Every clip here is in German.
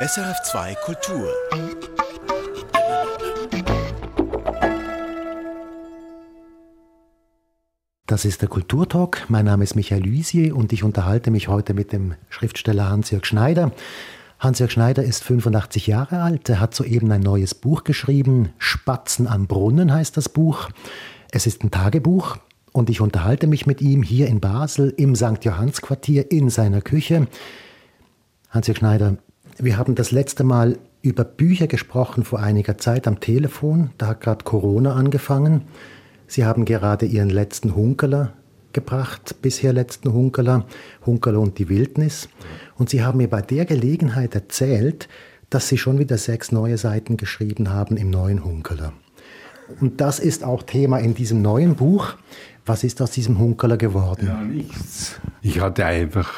SRF2 Kultur. Das ist der Kulturtalk. Mein Name ist Michael Luisier und ich unterhalte mich heute mit dem Schriftsteller Hans-Jörg Schneider. Hans-Jörg Schneider ist 85 Jahre alt. Er hat soeben ein neues Buch geschrieben. Spatzen am Brunnen heißt das Buch. Es ist ein Tagebuch und ich unterhalte mich mit ihm hier in Basel im St. Johanns Quartier in seiner Küche. Hans-Jörg Schneider, wir haben das letzte Mal über Bücher gesprochen vor einiger Zeit am Telefon. Da hat gerade Corona angefangen. Sie haben gerade Ihren letzten Hunkeler gebracht, bisher letzten Hunkeler, Hunkeler und die Wildnis. Und Sie haben mir bei der Gelegenheit erzählt, dass Sie schon wieder sechs neue Seiten geschrieben haben im neuen Hunkeler. Und das ist auch Thema in diesem neuen Buch. Was ist aus diesem Hunkeler geworden? Ja, nichts. Ich hatte einfach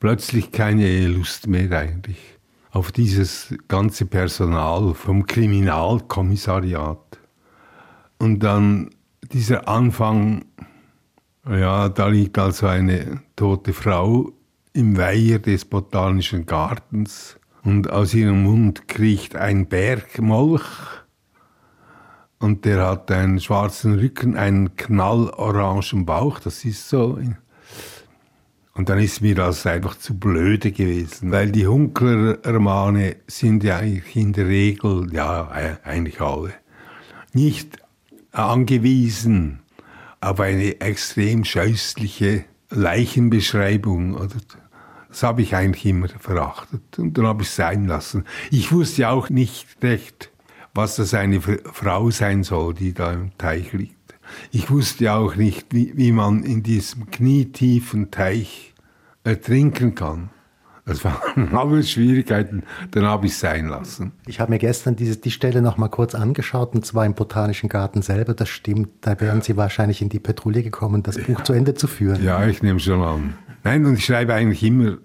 plötzlich keine Lust mehr eigentlich auf dieses ganze Personal vom Kriminalkommissariat. Und dann dieser Anfang, ja, da liegt also eine tote Frau im Weiher des Botanischen Gartens. Und aus ihrem Mund kriecht ein Bergmolch. Und der hat einen schwarzen Rücken, einen knallorangen Bauch, das ist so und dann ist mir das einfach zu blöde gewesen, weil die Hunkler-Romane sind ja eigentlich in der Regel, ja, eigentlich alle, nicht angewiesen auf eine extrem scheußliche Leichenbeschreibung. Das habe ich eigentlich immer verachtet und dann habe ich es sein lassen. Ich wusste auch nicht recht, was das eine Frau sein soll, die da im Teich liegt. Ich wusste auch nicht, wie, wie man in diesem knietiefen Teich ertrinken kann. Das waren alles Schwierigkeiten, dann habe ich es sein lassen. Ich habe mir gestern diese, die Stelle noch mal kurz angeschaut, und zwar im Botanischen Garten selber. Das stimmt, da wären Sie wahrscheinlich in die Petrouille gekommen, das Buch ja. zu Ende zu führen. Ja, ich nehme schon an. Nein, und ich schreibe eigentlich immer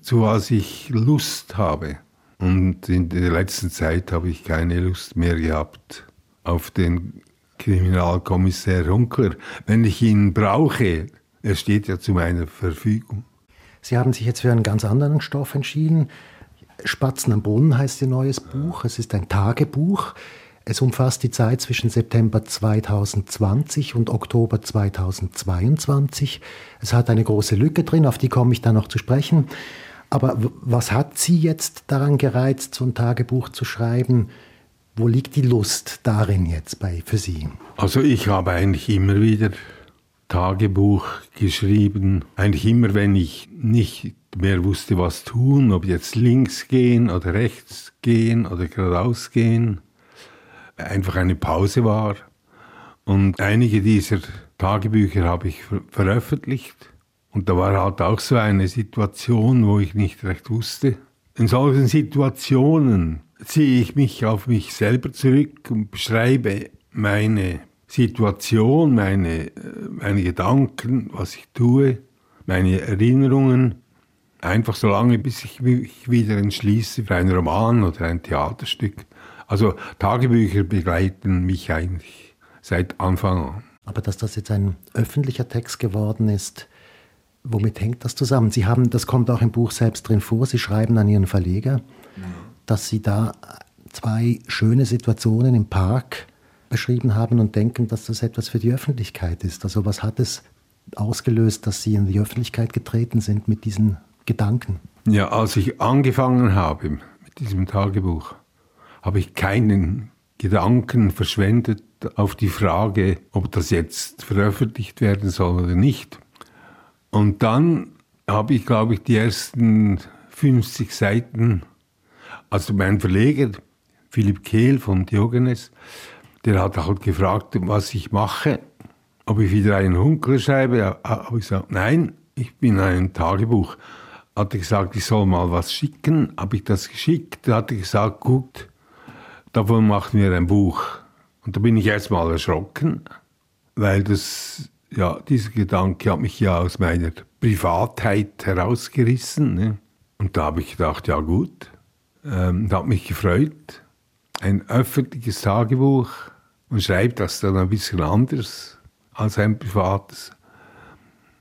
zu was ich Lust habe. Und in der letzten Zeit habe ich keine Lust mehr gehabt auf den Kriminalkommissar Hunkler. Wenn ich ihn brauche, er steht ja zu meiner Verfügung. Sie haben sich jetzt für einen ganz anderen Stoff entschieden. Spatzen am Brunnen heißt Ihr neues Buch. Es ist ein Tagebuch. Es umfasst die Zeit zwischen September 2020 und Oktober 2022. Es hat eine große Lücke drin, auf die komme ich dann noch zu sprechen. Aber was hat Sie jetzt daran gereizt, so ein Tagebuch zu schreiben? Wo liegt die Lust darin jetzt bei, für Sie? Also ich habe eigentlich immer wieder Tagebuch geschrieben. Eigentlich immer, wenn ich nicht mehr wusste, was tun, ob jetzt links gehen oder rechts gehen oder geradeaus gehen. Einfach eine Pause war. Und einige dieser Tagebücher habe ich veröffentlicht. Und da war halt auch so eine Situation, wo ich nicht recht wusste. In solchen Situationen ziehe ich mich auf mich selber zurück und beschreibe meine Situation, meine, meine Gedanken, was ich tue, meine Erinnerungen. Einfach so lange, bis ich mich wieder entschließe für einen Roman oder ein Theaterstück. Also Tagebücher begleiten mich eigentlich seit Anfang an. Aber dass das jetzt ein öffentlicher Text geworden ist, Womit hängt das zusammen? Sie haben, das kommt auch im Buch selbst drin vor, Sie schreiben an Ihren Verleger, ja. Dass Sie da zwei schöne Situationen im Park beschrieben haben und denken, dass das etwas für die Öffentlichkeit ist. Also was hat es ausgelöst, dass Sie in die Öffentlichkeit getreten sind mit diesen Gedanken? Ja, als ich angefangen habe mit diesem Tagebuch, habe ich keinen Gedanken verschwendet auf die Frage, ob das jetzt veröffentlicht werden soll oder nicht. Und dann habe ich, glaube ich, die ersten 50 Seiten, also mein Verleger, Philipp Kehl von Diogenes, der hat halt gefragt, was ich mache, ob ich wieder einen Hunkel schreibe. Habe ich gesagt, nein, ich bin ein Tagebuch. Hat er gesagt, ich soll mal was schicken. Habe ich das geschickt. Da hat er gesagt, gut, davon machen wir ein Buch. Und da bin ich erstmal erschrocken, weil das ja, dieser Gedanke hat mich ja aus meiner Privatheit herausgerissen. Ne? Und da habe ich gedacht, ja gut, ähm, hat mich gefreut. Ein öffentliches Tagebuch und schreibt das dann ein bisschen anders als ein privates.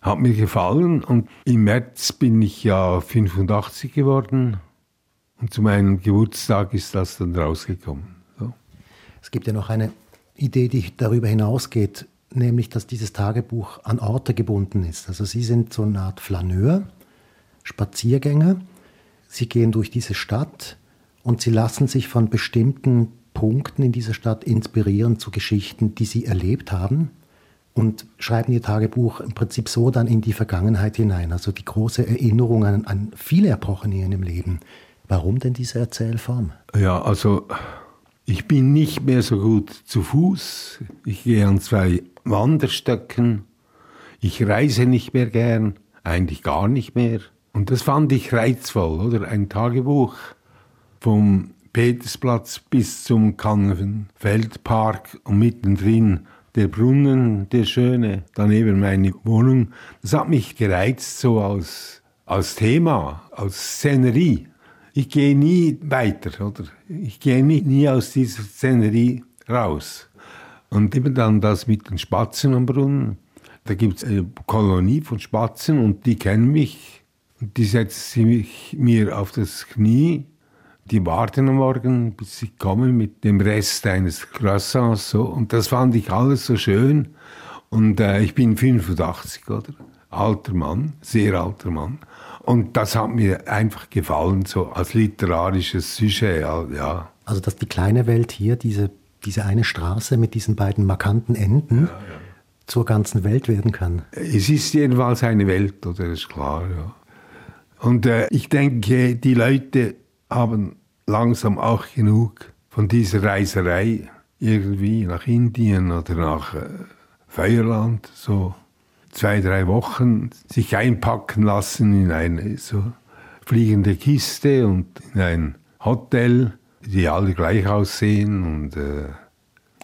Hat mir gefallen und im März bin ich ja 85 geworden Und zu meinem Geburtstag ist das dann rausgekommen. So. Es gibt ja noch eine Idee, die darüber hinausgeht, nämlich dass dieses Tagebuch an Orte gebunden ist. Also Sie sind so eine Art Flaneur, Spaziergänger. Sie gehen durch diese Stadt und Sie lassen sich von bestimmten Punkten in dieser Stadt inspirieren zu Geschichten, die Sie erlebt haben und schreiben Ihr Tagebuch im Prinzip so dann in die Vergangenheit hinein. Also die große Erinnerung an, an viele Epochen in Ihrem Leben. Warum denn diese Erzählform? Ja, also ich bin nicht mehr so gut zu Fuß. Ich gehe an zwei Wanderstöcken. Ich reise nicht mehr gern, eigentlich gar nicht mehr. Und das fand ich reizvoll, oder? Ein Tagebuch vom Petersplatz bis zum Kannenfeldpark und mittendrin der Brunnen, der schöne, daneben meine Wohnung. Das hat mich gereizt, so als, als Thema, als Szenerie ich gehe nie weiter, oder? Ich gehe nie, nie aus dieser Szenerie raus. Und eben dann das mit den Spatzen am Brunnen. Da gibt es eine Kolonie von Spatzen und die kennen mich. Die setzen mich mir auf das Knie. Die warten am Morgen, bis ich komme mit dem Rest eines Croissants. So. Und das fand ich alles so schön. Und äh, ich bin 85, oder? Alter Mann, sehr alter Mann. Und das hat mir einfach gefallen, so als literarisches Sujet, ja. Also, dass die kleine Welt hier, diese, diese eine Straße mit diesen beiden markanten Enden, ja, ja. zur ganzen Welt werden kann. Es ist jedenfalls eine Welt, oder ist klar, ja. Und äh, ich denke, die Leute haben langsam auch genug von dieser Reiserei irgendwie nach Indien oder nach äh, Feuerland, so zwei, drei Wochen sich einpacken lassen in eine so fliegende Kiste und in ein Hotel, die alle gleich aussehen. Und äh,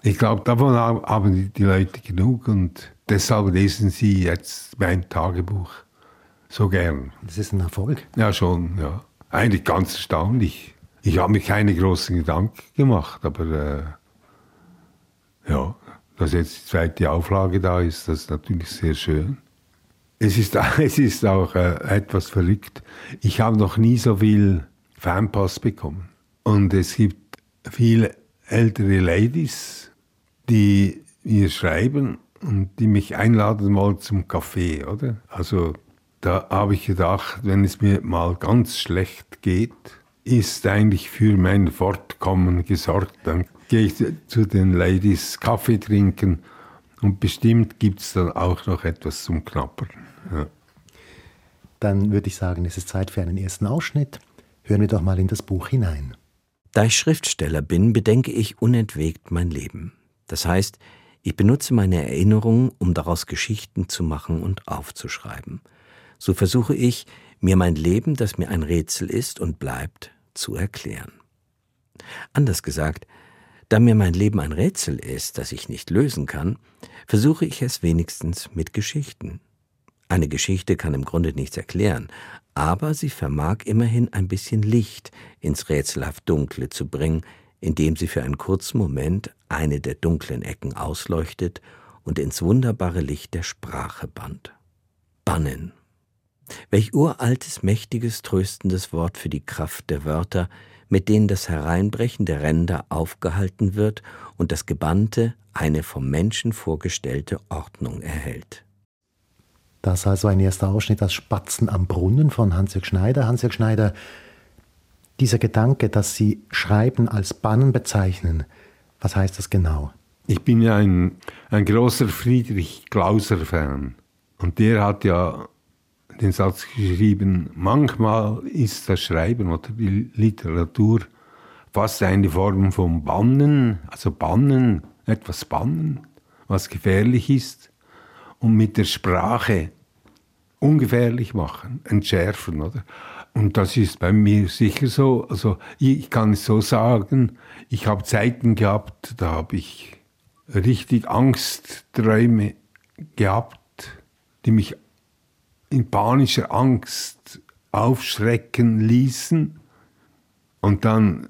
ich glaube, davon haben die, die Leute genug und deshalb lesen sie jetzt mein Tagebuch so gern. Das ist ein Erfolg. Ja, schon, ja. Eigentlich ganz erstaunlich. Ich habe mir keine großen Gedanken gemacht, aber äh, ja dass jetzt die zweite Auflage da ist, das ist natürlich sehr schön. Es ist, es ist auch äh, etwas verrückt. Ich habe noch nie so viel Fanpost bekommen. Und es gibt viele ältere Ladies, die mir schreiben und die mich einladen wollen zum Kaffee, oder? Also da habe ich gedacht, wenn es mir mal ganz schlecht geht, ist eigentlich für mein Fortkommen gesorgt. Dann gehe ich zu den Ladies Kaffee trinken und bestimmt gibt es dann auch noch etwas zum Knappern. Ja. Dann würde ich sagen, es ist Zeit für einen ersten Ausschnitt. Hören wir doch mal in das Buch hinein. Da ich Schriftsteller bin, bedenke ich unentwegt mein Leben. Das heißt, ich benutze meine Erinnerungen, um daraus Geschichten zu machen und aufzuschreiben. So versuche ich, mir mein Leben, das mir ein Rätsel ist und bleibt, zu erklären. Anders gesagt, da mir mein Leben ein Rätsel ist, das ich nicht lösen kann, versuche ich es wenigstens mit Geschichten. Eine Geschichte kann im Grunde nichts erklären, aber sie vermag immerhin ein bisschen Licht ins rätselhaft Dunkle zu bringen, indem sie für einen kurzen Moment eine der dunklen Ecken ausleuchtet und ins wunderbare Licht der Sprache bannt. Bannen. Welch uraltes, mächtiges, tröstendes Wort für die Kraft der Wörter, mit denen das Hereinbrechen der Ränder aufgehalten wird und das Gebannte eine vom Menschen vorgestellte Ordnung erhält. Das also ein erster Ausschnitt aus Spatzen am Brunnen von Hans-Jörg Schneider. Hans-Jörg Schneider, dieser Gedanke, dass Sie Schreiben als Bannen bezeichnen, was heißt das genau? Ich bin ja ein, ein großer Friedrich Glauser-Fan. Und der hat ja den Satz geschrieben, manchmal ist das Schreiben oder die Literatur fast eine Form von Bannen, also Bannen, etwas Bannen, was gefährlich ist, und mit der Sprache ungefährlich machen, entschärfen, oder? Und das ist bei mir sicher so. Also ich kann es so sagen, ich habe Zeiten gehabt, da habe ich richtig Angstträume gehabt, die mich in panischer Angst aufschrecken ließen. Und dann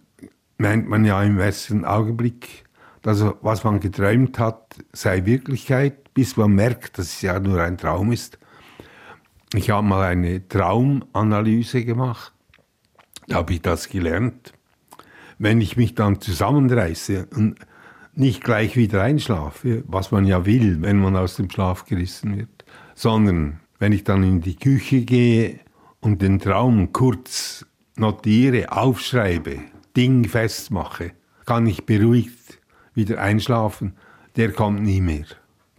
meint man ja im ersten Augenblick, dass was man geträumt hat, sei Wirklichkeit, bis man merkt, dass es ja nur ein Traum ist. Ich habe mal eine Traumanalyse gemacht Da habe ich das gelernt. Wenn ich mich dann zusammenreiße und nicht gleich wieder einschlafe, was man ja will, wenn man aus dem Schlaf gerissen wird, sondern wenn ich dann in die Küche gehe und den Traum kurz notiere, aufschreibe, Ding festmache, kann ich beruhigt wieder einschlafen, der kommt nie mehr.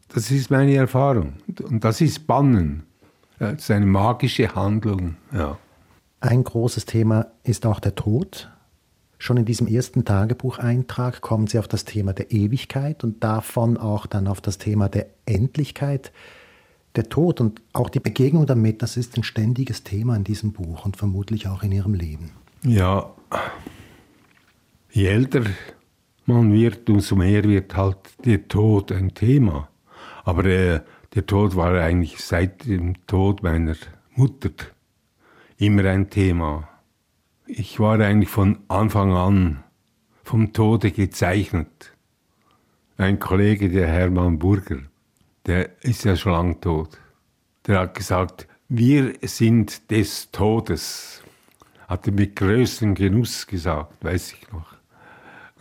Das ist meine Erfahrung. Und das ist Bannen. Das ist eine magische Handlung. Ja. Ein großes Thema ist auch der Tod. Schon in diesem ersten Tagebucheintrag kommen Sie auf das Thema der Ewigkeit und davon auch dann auf das Thema der Endlichkeit. Der Tod und auch die Begegnung damit, das ist ein ständiges Thema in diesem Buch und vermutlich auch in Ihrem Leben. Ja, je älter man wird, umso mehr wird halt der Tod ein Thema. Aber äh, der Tod war eigentlich seit dem Tod meiner Mutter immer ein Thema. Ich war eigentlich von Anfang an vom Tode gezeichnet. Ein Kollege, der Hermann Burger, der ist ja schon lang tot. Der hat gesagt, wir sind des Todes. Hat er mit größtem Genuss gesagt, weiß ich noch.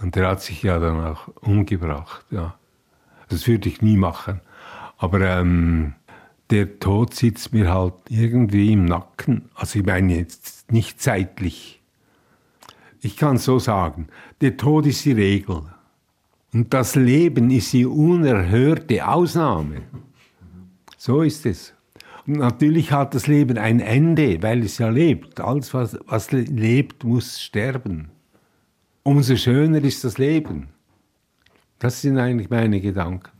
Und der hat sich ja dann auch umgebracht. Ja. Das würde ich nie machen. Aber ähm, der Tod sitzt mir halt irgendwie im Nacken. Also ich meine jetzt nicht zeitlich. Ich kann so sagen, der Tod ist die Regel. Und das Leben ist die unerhörte Ausnahme. So ist es. Und natürlich hat das Leben ein Ende, weil es ja lebt. Alles, was, was lebt, muss sterben. Umso schöner ist das Leben. Das sind eigentlich meine Gedanken.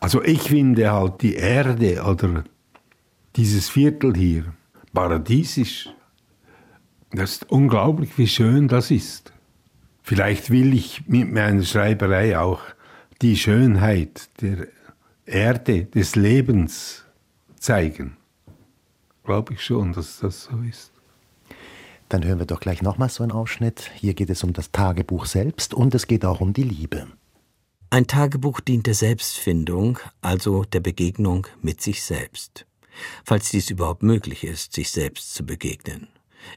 Also ich finde halt die Erde oder dieses Viertel hier paradiesisch. Das ist unglaublich, wie schön das ist. Vielleicht will ich mit meiner Schreiberei auch die Schönheit der Erde, des Lebens zeigen. Glaube ich schon, dass das so ist. Dann hören wir doch gleich nochmal so einen Ausschnitt. Hier geht es um das Tagebuch selbst und es geht auch um die Liebe. Ein Tagebuch dient der Selbstfindung, also der Begegnung mit sich selbst. Falls dies überhaupt möglich ist, sich selbst zu begegnen.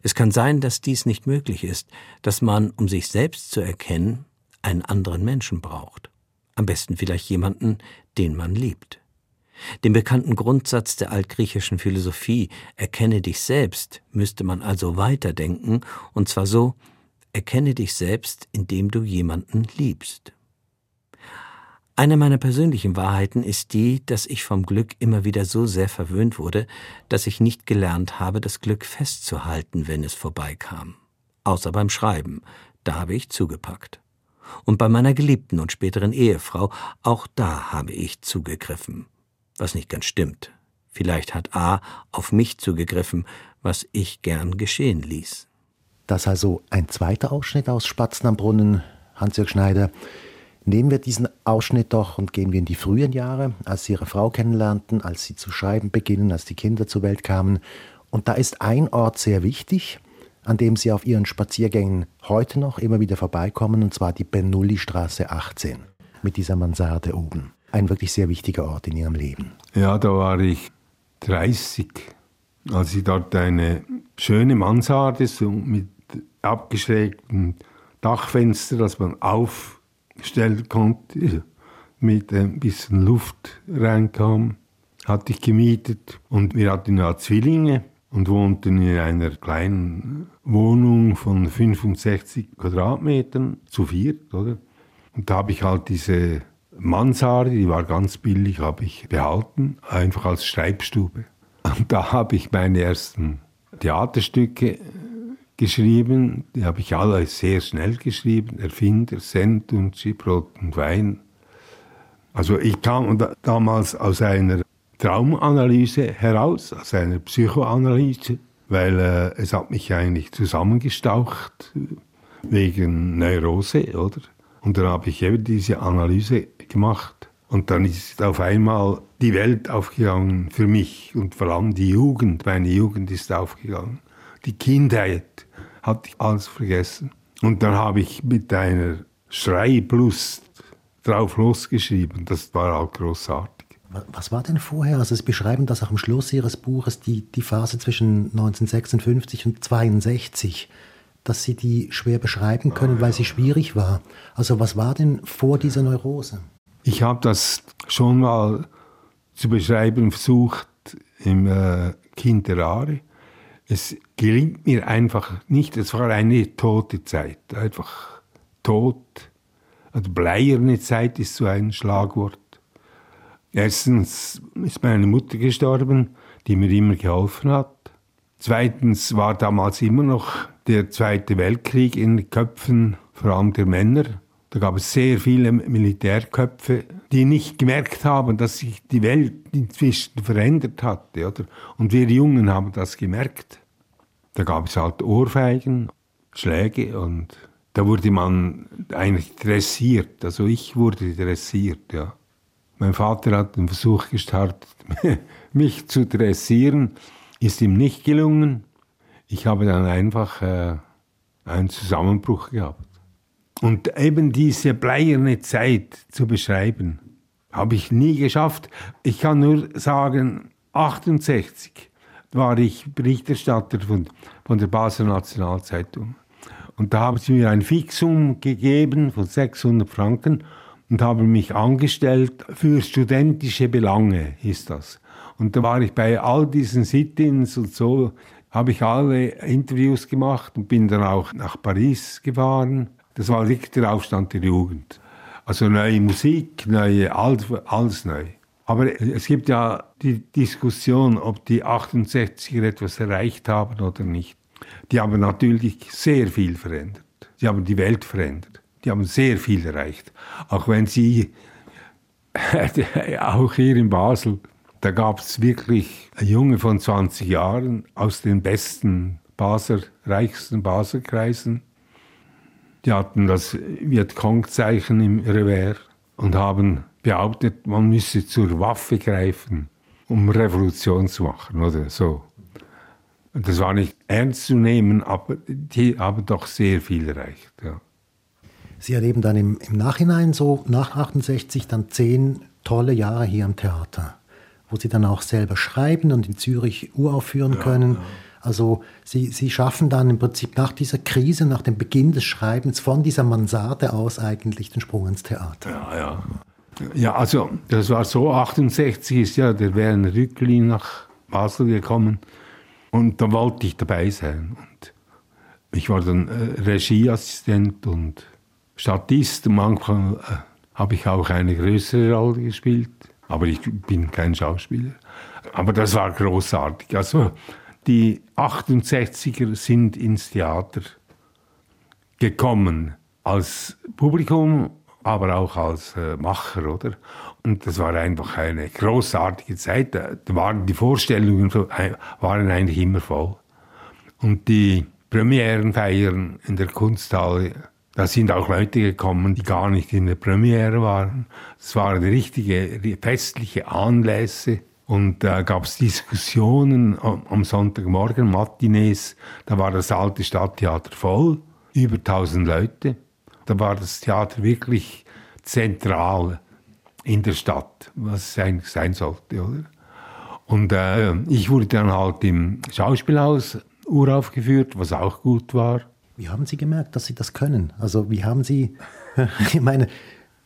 Es kann sein, dass dies nicht möglich ist, dass man, um sich selbst zu erkennen, einen anderen Menschen braucht. Am besten vielleicht jemanden, den man liebt. Den bekannten Grundsatz der altgriechischen Philosophie, erkenne dich selbst, müsste man also weiterdenken, und zwar so, erkenne dich selbst, indem du jemanden liebst. Eine meiner persönlichen Wahrheiten ist die, dass ich vom Glück immer wieder so sehr verwöhnt wurde, dass ich nicht gelernt habe, das Glück festzuhalten, wenn es vorbeikam. Außer beim Schreiben, da habe ich zugepackt. Und bei meiner geliebten und späteren Ehefrau, auch da habe ich zugegriffen. Was nicht ganz stimmt. Vielleicht hat A auf mich zugegriffen, was ich gern geschehen ließ. Das also ein zweiter Ausschnitt aus Spatzen am Brunnen, Hans-Jörg Schneider. Nehmen wir diesen Ausschnitt doch und gehen wir in die frühen Jahre, als Sie Ihre Frau kennenlernten, als Sie zu schreiben beginnen, als die Kinder zur Welt kamen. Und da ist ein Ort sehr wichtig, an dem Sie auf Ihren Spaziergängen heute noch immer wieder vorbeikommen, und zwar die Benulli-Straße 18 mit dieser Mansarde oben. Ein wirklich sehr wichtiger Ort in Ihrem Leben. Ja, da war ich 30, als ich dort eine schöne Mansarde mit abgeschrägten Dachfenster, das man auf stellen konnte, mit ein bisschen Luft reinkam, hatte ich gemietet und wir hatten ja Zwillinge und wohnten in einer kleinen Wohnung von 65 Quadratmetern zu viert, oder? Und da habe ich halt diese Mansarde, die war ganz billig, habe ich behalten, einfach als Schreibstube. Und da habe ich meine ersten Theaterstücke geschrieben. Die habe ich alle sehr schnell geschrieben. Erfinder, Sendunci, Brot und Wein. Also ich kam damals aus einer Traumanalyse heraus, aus einer Psychoanalyse, weil äh, es hat mich eigentlich zusammengestaucht wegen Neurose, oder? Und dann habe ich eben diese Analyse gemacht. Und dann ist auf einmal die Welt aufgegangen für mich und vor allem die Jugend. Meine Jugend ist aufgegangen. Die Kindheit, hatte ich alles vergessen. Und dann habe ich mit einer Schreiblust drauf losgeschrieben. Das war auch großartig. Was war denn vorher? Also Sie beschreiben das auch am Schluss Ihres Buches, die, die Phase zwischen 1956 und 1962, dass Sie die schwer beschreiben können, weil sie schwierig war. Also was war denn vor dieser Neurose? Ich habe das schon mal zu beschreiben versucht im äh, Kinderare. Es gelingt mir einfach nicht. Es war eine tote Zeit, einfach tot. Also bleierne Zeit ist so ein Schlagwort. Erstens ist meine Mutter gestorben, die mir immer geholfen hat. Zweitens war damals immer noch der Zweite Weltkrieg in den Köpfen, vor allem der Männer. Da gab es sehr viele Militärköpfe, die nicht gemerkt haben, dass sich die Welt inzwischen verändert hatte. Oder? Und wir Jungen haben das gemerkt. Da gab es halt Ohrfeigen, Schläge und da wurde man eigentlich dressiert. Also ich wurde dressiert, ja. Mein Vater hat den Versuch gestartet, mich zu dressieren, ist ihm nicht gelungen. Ich habe dann einfach äh, einen Zusammenbruch gehabt. Und eben diese bleierne Zeit zu beschreiben, habe ich nie geschafft. Ich kann nur sagen, 68 war ich Berichterstatter von, von der Basler Nationalzeitung. Und da haben sie mir ein Fixum gegeben von 600 Franken und haben mich angestellt für studentische Belange, hieß das. Und da war ich bei all diesen Sit-ins und so, habe ich alle Interviews gemacht und bin dann auch nach Paris gefahren. Das war wirklich der Aufstand der Jugend. Also neue Musik, neue, alles, neu. Aber es gibt ja die Diskussion, ob die 68er etwas erreicht haben oder nicht. Die haben natürlich sehr viel verändert. Sie haben die Welt verändert. Die haben sehr viel erreicht. Auch wenn sie, auch hier in Basel, da gab es wirklich Junge von 20 Jahren aus den besten Basler, reichsten Baselkreisen. Die hatten das Vietcong-Zeichen im Revers und haben behauptet, man müsse zur Waffe greifen, um Revolution zu machen oder so. Das war nicht ernst zu nehmen, aber die haben doch sehr viel erreicht. Ja. Sie erleben dann im, im Nachhinein so nach 68 dann zehn tolle Jahre hier am Theater, wo Sie dann auch selber schreiben und in Zürich uraufführen ja, können. Ja. Also Sie, Sie schaffen dann im Prinzip nach dieser Krise, nach dem Beginn des Schreibens von dieser Mansarde aus eigentlich den Sprung ins Theater. Ja, ja. Ja, also das war so, 68 ist ja der Werner Rücklin nach Basel gekommen und da wollte ich dabei sein. Und ich war dann äh, Regieassistent und Statist. Manchmal äh, habe ich auch eine größere Rolle gespielt, aber ich bin kein Schauspieler. Aber das war großartig. Also die 68er sind ins Theater gekommen als Publikum aber auch als äh, Macher, oder? Und das war einfach eine großartige Zeit. Da waren die Vorstellungen äh, waren eigentlich immer voll. Und die Premierenfeiern in der Kunsthalle, da sind auch Leute gekommen, die gar nicht in der Premiere waren. Es waren richtige festliche Anlässe. Und da äh, gab es Diskussionen am Sonntagmorgen, Matinees, da war das alte Stadttheater voll, über 1000 Leute. Da war das Theater wirklich zentral in der Stadt, was es eigentlich sein sollte, oder? Und äh, ich wurde dann halt im Schauspielhaus uraufgeführt, was auch gut war. Wie haben Sie gemerkt, dass Sie das können? Also wie haben Sie, ich meine,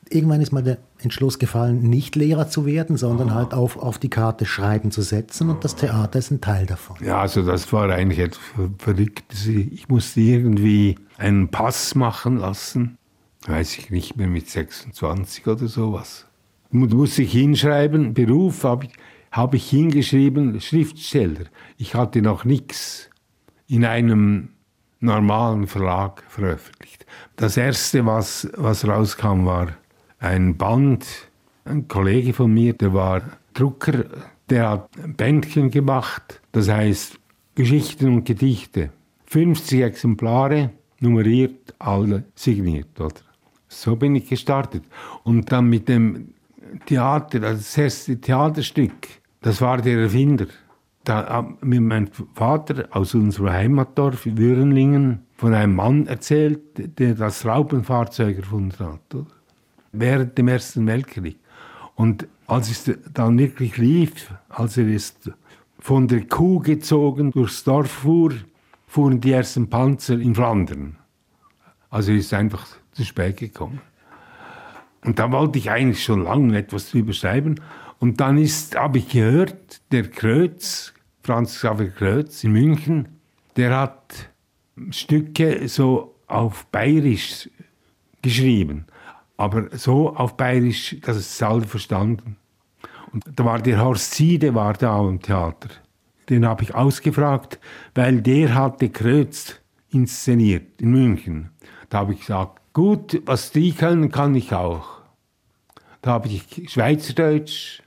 irgendwann ist mal der Entschluss gefallen, nicht Lehrer zu werden, sondern oh. halt auf, auf die Karte Schreiben zu setzen und das Theater ist ein Teil davon. Ja, also das war eigentlich etwas Verrücktes. Ich musste irgendwie einen Pass machen lassen, weiß ich nicht mehr, mit 26 oder sowas. Da musste ich hinschreiben, Beruf habe ich, hab ich hingeschrieben, Schriftsteller. Ich hatte noch nichts in einem normalen Verlag veröffentlicht. Das erste, was, was rauskam, war ein Band, ein Kollege von mir, der war Drucker, der hat Bändchen gemacht, das heißt Geschichten und Gedichte. 50 Exemplare, nummeriert, alle signiert, oder? So bin ich gestartet. Und dann mit dem Theater, also das erste Theaterstück, das war der Erfinder. Da hat mir mein Vater aus unserem Heimatdorf Würenlingen von einem Mann erzählt, der das Raupenfahrzeug erfunden hat. Oder? Während dem Ersten Weltkrieg. Und als es dann wirklich lief, als er ist von der Kuh gezogen durchs Dorf fuhr, fuhren die ersten Panzer in Flandern. Also ist einfach zu spät gekommen. Und da wollte ich eigentlich schon lange etwas drüber schreiben. Und dann habe ich gehört, der Kreuz, Franz Xaver Kreuz in München, der hat Stücke so auf Bayerisch geschrieben. Aber so auf Bayerisch, dass es alle verstanden. Und da war der Horst Siede war da im Theater. Den habe ich ausgefragt, weil der hatte Kreuz inszeniert in München. Da habe ich gesagt, gut, was die können, kann ich auch. Da habe ich Schweizerdeutsch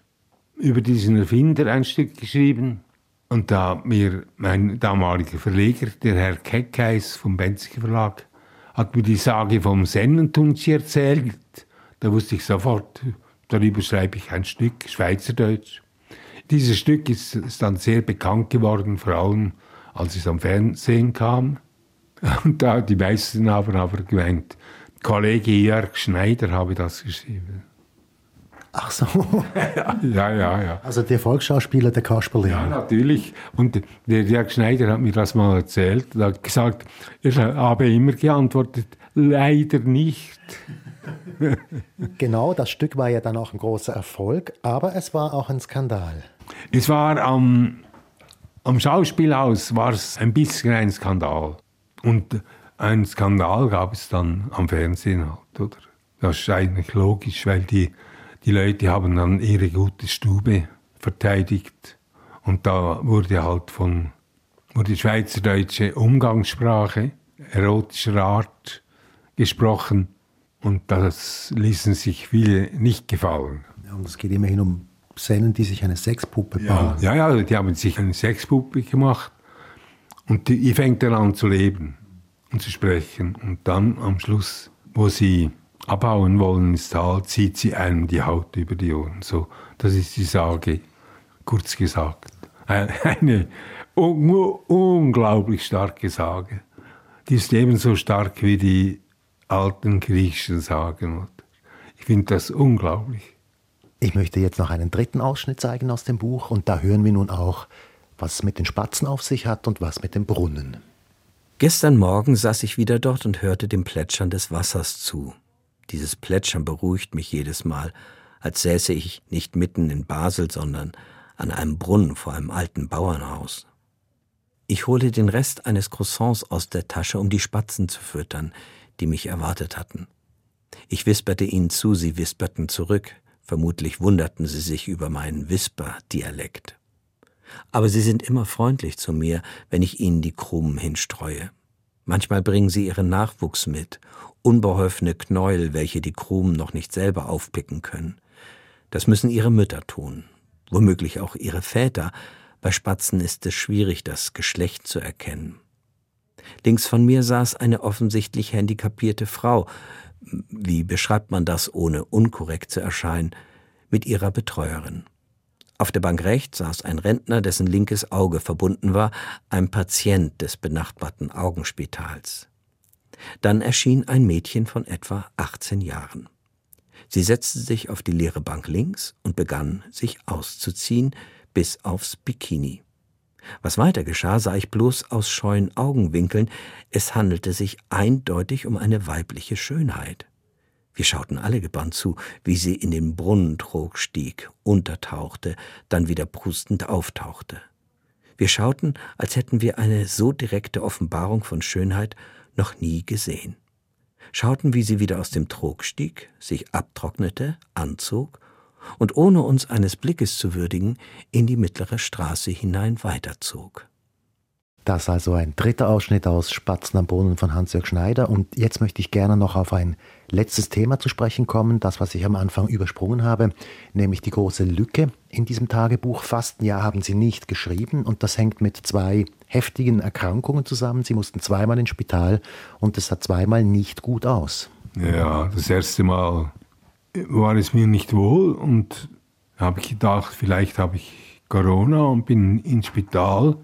über diesen Erfinder ein Stück geschrieben. Und da mir mein damaliger Verleger, der Herr Keckheis vom Benziger Verlag, hat mir die Sage vom Sennentunci erzählt. Da wusste ich sofort, darüber schreibe ich ein Stück, Schweizerdeutsch. Dieses Stück ist, ist dann sehr bekannt geworden, vor allem als es am Fernsehen kam. Und da die meisten haben aber gemeint, Kollege Jörg Schneider habe das geschrieben. Ach so. ja, ja, ja. Also der Volksschauspieler, der Kasperle. Ja, natürlich. Und der Jörg Schneider hat mir das mal erzählt. Er hat gesagt, ich habe immer geantwortet, leider nicht. genau, das Stück war ja dann auch ein großer Erfolg, aber es war auch ein Skandal. Es war am, am Schauspielhaus war es ein bisschen ein Skandal. Und ein Skandal gab es dann am Fernsehen halt, oder? Das ist eigentlich logisch, weil die die Leute haben dann ihre gute Stube verteidigt und da wurde halt von wurde schweizerdeutsche Umgangssprache erotischer Art gesprochen und das ließen sich viele nicht gefallen. Ja, und es geht immerhin um Szenen, die sich eine Sexpuppe bauen. Ja, ja, ja, die haben sich eine Sexpuppe gemacht und die fängt dann an zu leben und zu sprechen und dann am Schluss, wo sie abhauen wollen ins Tal, zieht sie einem die Haut über die Ohren. So, das ist die Sage, kurz gesagt. Eine un unglaublich starke Sage. Die ist ebenso stark wie die alten griechischen Sagen. Ich finde das unglaublich. Ich möchte jetzt noch einen dritten Ausschnitt zeigen aus dem Buch und da hören wir nun auch, was es mit den Spatzen auf sich hat und was mit dem Brunnen. Gestern Morgen saß ich wieder dort und hörte dem Plätschern des Wassers zu. Dieses Plätschern beruhigt mich jedes Mal, als säße ich nicht mitten in Basel, sondern an einem Brunnen vor einem alten Bauernhaus. Ich holte den Rest eines Croissants aus der Tasche, um die Spatzen zu füttern, die mich erwartet hatten. Ich wisperte ihnen zu, sie wisperten zurück, vermutlich wunderten sie sich über meinen Wisper-Dialekt. Aber sie sind immer freundlich zu mir, wenn ich ihnen die Krumen hinstreue. Manchmal bringen sie ihren Nachwuchs mit unbeholfene Knäuel, welche die Krumen noch nicht selber aufpicken können. Das müssen ihre Mütter tun, womöglich auch ihre Väter. Bei Spatzen ist es schwierig, das Geschlecht zu erkennen. Links von mir saß eine offensichtlich handicapierte Frau, wie beschreibt man das, ohne unkorrekt zu erscheinen, mit ihrer Betreuerin. Auf der Bank rechts saß ein Rentner, dessen linkes Auge verbunden war, ein Patient des benachbarten Augenspitals. Dann erschien ein Mädchen von etwa 18 Jahren. Sie setzte sich auf die leere Bank links und begann, sich auszuziehen, bis aufs Bikini. Was weiter geschah, sah ich bloß aus scheuen Augenwinkeln, es handelte sich eindeutig um eine weibliche Schönheit. Wir schauten alle gebannt zu, wie sie in den Brunnentrog stieg, untertauchte, dann wieder prustend auftauchte. Wir schauten, als hätten wir eine so direkte Offenbarung von Schönheit noch nie gesehen. Schauten, wie sie wieder aus dem Trog stieg, sich abtrocknete, anzog und ohne uns eines Blickes zu würdigen, in die mittlere Straße hinein weiterzog. Das also ein dritter Ausschnitt aus Spatzen am Brunnen von Hans-Jörg Schneider. Und jetzt möchte ich gerne noch auf ein letztes Thema zu sprechen kommen, das, was ich am Anfang übersprungen habe, nämlich die große Lücke in diesem Tagebuch. Fast ein Jahr haben Sie nicht geschrieben und das hängt mit zwei heftigen Erkrankungen zusammen. Sie mussten zweimal ins Spital und es sah zweimal nicht gut aus. Ja, das erste Mal war es mir nicht wohl und habe ich gedacht, vielleicht habe ich Corona und bin ins Spital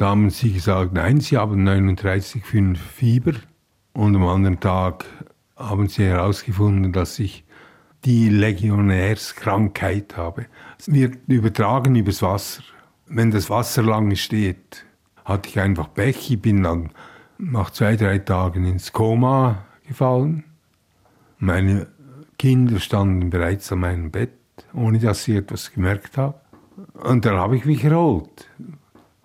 da haben sie gesagt, nein, sie haben 39,5 Fieber. Und am anderen Tag haben sie herausgefunden, dass ich die Legionärskrankheit habe. Es wird übertragen übers Wasser. Wenn das Wasser lange steht, hatte ich einfach Pech. Ich bin dann nach zwei, drei Tagen ins Koma gefallen. Meine Kinder standen bereits an meinem Bett, ohne dass sie etwas gemerkt haben. Und dann habe ich mich erholt.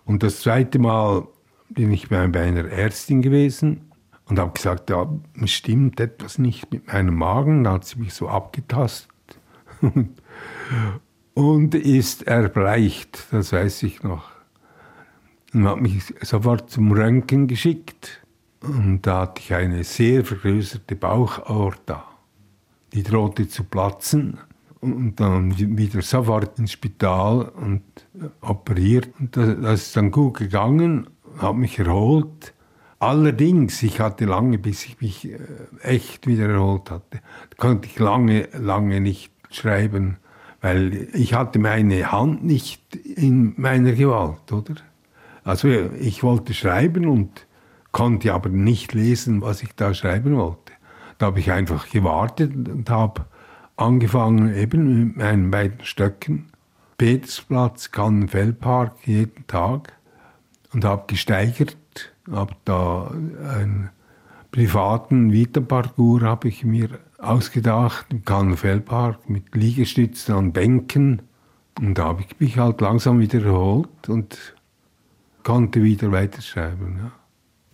Und das zweite Mal bin ich bei einer Ärztin gewesen und habe gesagt, ja, es stimmt etwas nicht mit meinem Magen. Da hat sie mich so abgetastet und ist erbleicht, das weiß ich noch. Und hat mich sofort zum Röntgen geschickt. Und da hatte ich eine sehr vergrößerte Bauchaorta. Die drohte zu platzen. Und dann wieder sofort ins Spital und operiert. Und das, das ist dann gut gegangen, habe mich erholt. Allerdings, ich hatte lange, bis ich mich äh, echt wieder erholt hatte, konnte ich lange, lange nicht schreiben, weil ich hatte meine Hand nicht in meiner Gewalt, oder? Also ich wollte schreiben und konnte aber nicht lesen, was ich da schreiben wollte. Da habe ich einfach gewartet und habe angefangen eben mit meinen beiden Stöcken, Petersplatz, Kannenfellpark jeden Tag und habe gesteigert, habe da einen privaten Vita-Parcours habe ich mir ausgedacht im Kannenfellpark mit Liegestützen an Bänken und da habe ich mich halt langsam wieder erholt und konnte wieder weiterschreiben. Ja.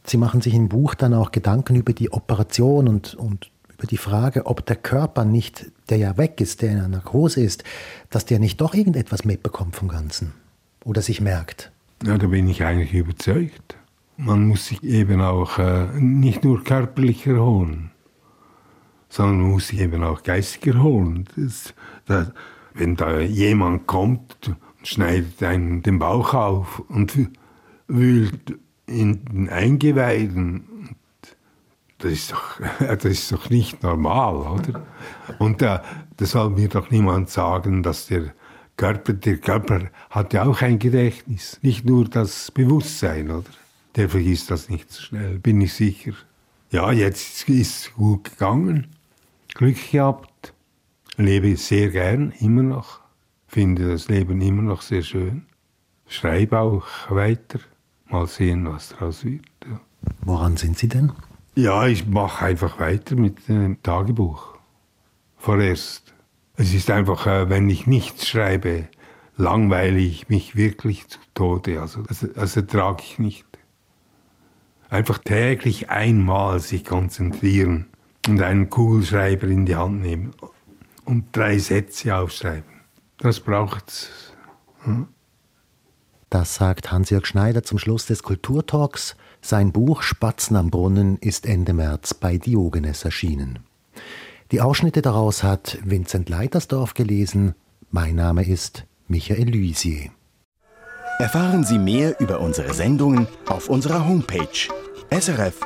Sie machen sich im Buch dann auch Gedanken über die Operation und, und die Frage, ob der Körper nicht, der ja weg ist, der in einer Narkose ist, dass der nicht doch irgendetwas mitbekommt vom Ganzen oder sich merkt. Ja, da bin ich eigentlich überzeugt. Man muss sich eben auch äh, nicht nur körperlich erholen, sondern man muss sich eben auch geistig erholen. Das, das, wenn da jemand kommt schneidet einen den Bauch auf und wühlt in den Eingeweiden. Das ist doch, das ist doch nicht normal, oder? Und da, da soll mir doch niemand sagen, dass der Körper, der Körper hat ja auch ein Gedächtnis, nicht nur das Bewusstsein, oder? Der vergisst das nicht so schnell, bin ich sicher. Ja, jetzt ist es gut gegangen, Glück gehabt, lebe sehr gern, immer noch, finde das Leben immer noch sehr schön, schreibe auch weiter. Mal sehen, was daraus wird. Ja. Woran sind Sie denn? Ja, ich mache einfach weiter mit dem Tagebuch. Vorerst. Es ist einfach, äh, wenn ich nichts schreibe, langweile ich mich wirklich zu Tode. Also das, das ertrage ich nicht. Einfach täglich einmal sich konzentrieren und einen Kugelschreiber in die Hand nehmen und drei Sätze aufschreiben. Das braucht's. Hm? Das sagt Hans-Jörg Schneider zum Schluss des Kulturtalks. Sein Buch Spatzen am Brunnen ist Ende März bei Diogenes erschienen. Die Ausschnitte daraus hat Vincent Leitersdorf gelesen. Mein Name ist Michael Lysier. Erfahren Sie mehr über unsere Sendungen auf unserer Homepage srf.ch-kultur.